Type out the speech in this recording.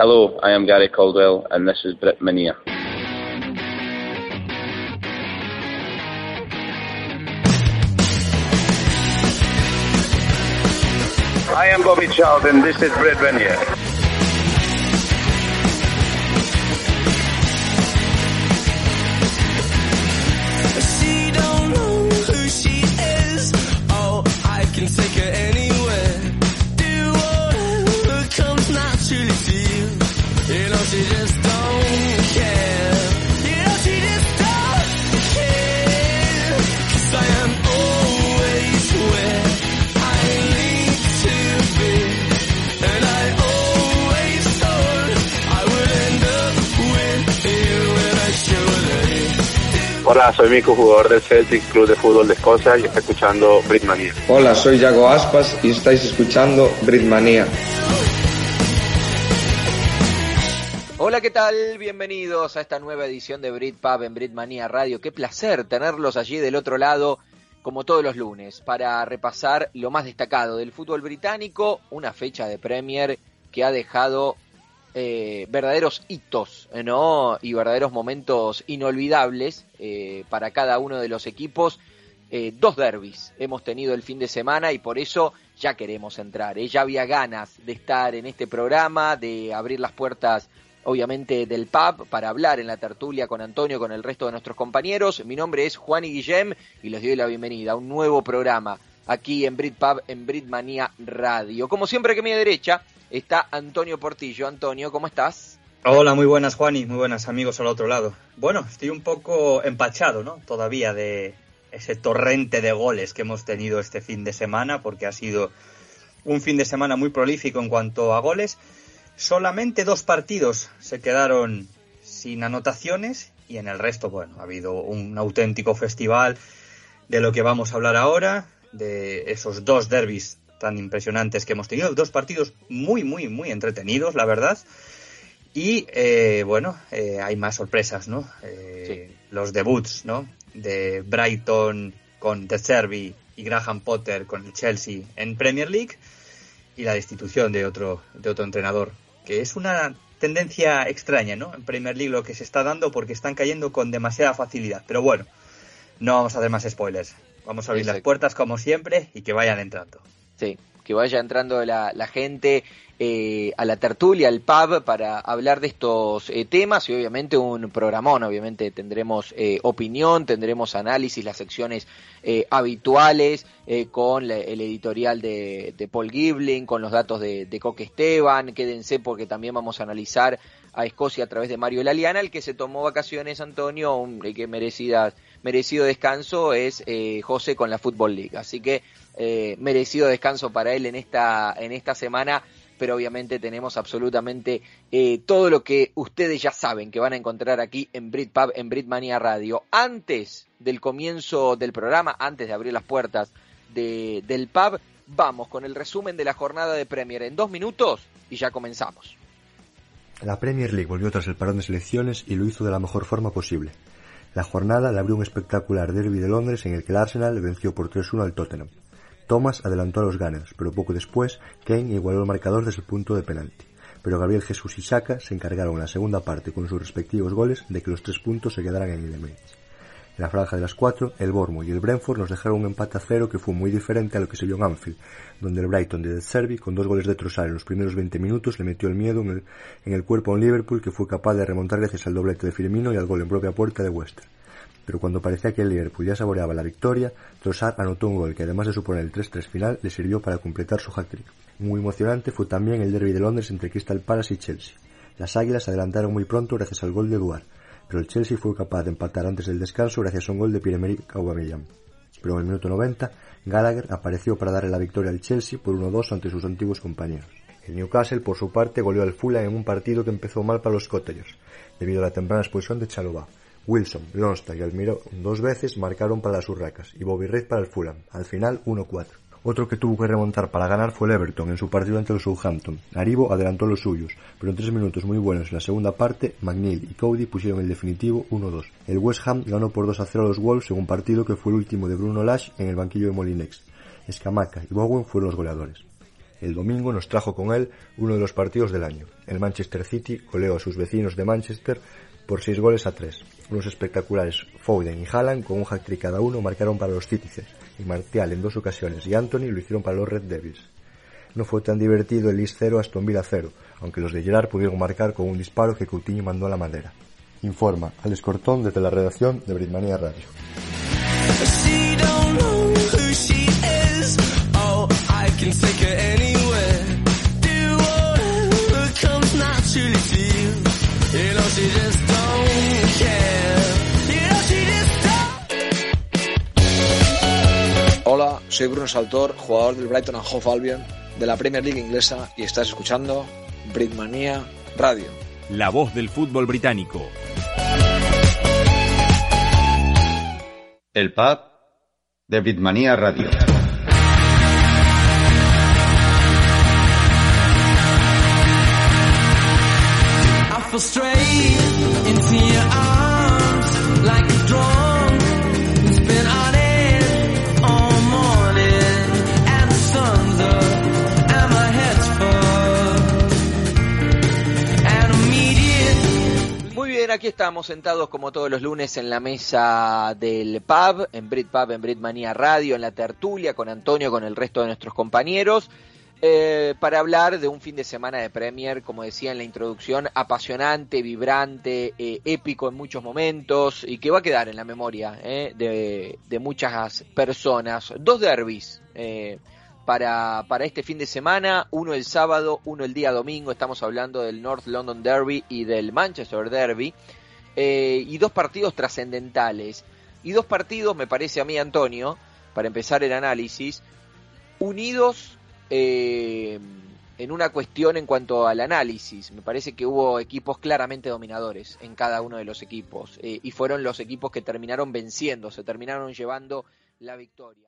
Hello, I am Gary Caldwell, and this is Britt Minear. I am Bobby Child, and this is Britt Minear. Oh, take her anywhere. Do whatever comes naturally to you. Hola, soy Mico, jugador del Celtic Club de Fútbol de Escocia y está escuchando Britmania. Hola, soy Yago Aspas y estáis escuchando Britmania. Hola, ¿qué tal? Bienvenidos a esta nueva edición de Britpub en Britmania Radio. Qué placer tenerlos allí del otro lado, como todos los lunes, para repasar lo más destacado del fútbol británico, una fecha de Premier que ha dejado eh, verdaderos hitos, ¿no? Y verdaderos momentos inolvidables eh, para cada uno de los equipos. Eh, dos derbis hemos tenido el fin de semana y por eso ya queremos entrar. ¿eh? Ya había ganas de estar en este programa, de abrir las puertas obviamente del pub para hablar en la tertulia con Antonio, con el resto de nuestros compañeros. Mi nombre es Juan y Guillem y les doy la bienvenida a un nuevo programa aquí en Brit Pub, en Britmania Radio. Como siempre que mi derecha está Antonio Portillo. Antonio, ¿cómo estás? Hola, muy buenas Juani, muy buenas amigos al otro lado. Bueno, estoy un poco empachado, ¿no? Todavía de ese torrente de goles que hemos tenido este fin de semana, porque ha sido un fin de semana muy prolífico en cuanto a goles. Solamente dos partidos se quedaron sin anotaciones y en el resto, bueno, ha habido un auténtico festival de lo que vamos a hablar ahora, de esos dos derbis tan impresionantes que hemos tenido, dos partidos muy, muy, muy entretenidos, la verdad. Y eh, bueno, eh, hay más sorpresas, ¿no? Eh, Los debuts, ¿no? De Brighton con De Servi y Graham Potter con el Chelsea en Premier League y la destitución de otro, de otro entrenador, que es una tendencia extraña, ¿no? En Premier League lo que se está dando porque están cayendo con demasiada facilidad. Pero bueno, no vamos a hacer más spoilers. Vamos a abrir las puertas como siempre y que vayan entrando. Sí, que vaya entrando la, la gente eh, a la tertulia, al pub, para hablar de estos eh, temas y obviamente un programón. Obviamente tendremos eh, opinión, tendremos análisis, las secciones eh, habituales eh, con la- el editorial de, de Paul Gibling, con los datos de, Coque Esteban. Quédense porque también vamos a analizar a Escocia a través de Mario Laliana, el que se tomó vacaciones, Antonio, un el que merecida, merecido descanso es eh, José con la Football League. Así que eh, merecido descanso para él en esta, en esta semana, pero obviamente tenemos absolutamente eh, todo lo que ustedes ya saben que van a encontrar aquí en Britpub, en Britmania Radio. Antes del comienzo del programa, antes de abrir las puertas de- del pub, vamos con el resumen de la jornada de Premier en dos minutos y ya comenzamos. La Premier League volvió tras el parón de selecciones y lo hizo de la mejor forma posible. La jornada le abrió un espectacular derby de Londres en el que el Arsenal venció por 3-1 al Tottenham. Thomas adelantó a los Gunners, pero poco después Kane igualó el marcador desde el punto de penalti. Pero Gabriel Jesús y Saka se encargaron en la segunda parte con sus respectivos goles de que los tres puntos se quedaran en el Emirates. En la franja de las cuatro, el Bournemouth y el Brentford nos dejaron un empate a cero que fue muy diferente a lo que se vio en Anfield, donde el Brighton de Zerbi, con dos goles de Trossard en los primeros 20 minutos, le metió el miedo en el, cuerpo a un Liverpool que fue capaz de remontar gracias al doblete de Firmino y al gol en propia puerta de Wester. Pero cuando parecía que el Liverpool ya saboreaba la victoria, Trossard anotó un gol que además de suponer el 3-3 final, le sirvió para completar su hat-trick. Muy emocionante fue también el derby de Londres entre Crystal Palace y Chelsea. Las Águilas adelantaron muy pronto gracias al gol de Duar, pero el Chelsea fue capaz de empatar antes del descanso gracias a un gol de Pierre-Emerick Aubameyang. Pero en el minuto 90, Gallagher apareció para darle la victoria al Chelsea por 1-2 ante sus antiguos compañeros. El Newcastle, por su parte, goleó al Fulham en un partido que empezó mal para los Cottagers, debido a la temprana expulsión de Chalobah. Wilson, Longstaff y Almirón dos veces marcaron para las Urracas y Bobby para el Fulham, al final 1-4. Otro que tuvo que remontar para ganar fue el Everton en su partido ante los Southampton. Aribo adelantó los suyos, pero en tres minutos muy buenos en la segunda parte, McNeil y Cody pusieron el definitivo 1-2. El West Ham ganó por 2-0 a los Wolves en un partido que fue el último de Bruno Lash en el banquillo de Molinex. Escamaca y Bowen fueron los goleadores. El domingo nos trajo con él uno de los partidos del año. El Manchester City goleó a sus vecinos de Manchester por 6 goles a 3. Unos espectaculares Foden y Haaland con un hat-trick cada uno marcaron para los Citizens y Martial en dos ocasiones y Anthony lo hicieron para los Red Devils. No fue tan divertido el Leeds 0 Aston Villa 0, aunque los de Gerard pudieron marcar con un disparo que Coutinho mandó a la madera. Informa Alex Cortón desde la redacción de Britmania Radio. Soy Bruno Saltor, jugador del Brighton and Hove Albion de la Premier League inglesa y estás escuchando Britmania Radio. La voz del fútbol británico. El pub de Britmania Radio. Aquí estamos sentados como todos los lunes en la mesa del pub, en Brit Pub, en Britmania Radio, en la tertulia con Antonio, con el resto de nuestros compañeros, eh, para hablar de un fin de semana de Premier, como decía en la introducción, apasionante, vibrante, eh, épico en muchos momentos y que va a quedar en la memoria eh, de, de muchas personas. Dos derbis. Para, para este fin de semana, uno el sábado, uno el día domingo, estamos hablando del North London Derby y del Manchester Derby, eh, y dos partidos trascendentales, y dos partidos, me parece a mí, Antonio, para empezar el análisis, unidos eh, en una cuestión en cuanto al análisis. Me parece que hubo equipos claramente dominadores en cada uno de los equipos, eh, y fueron los equipos que terminaron venciendo, se terminaron llevando la victoria.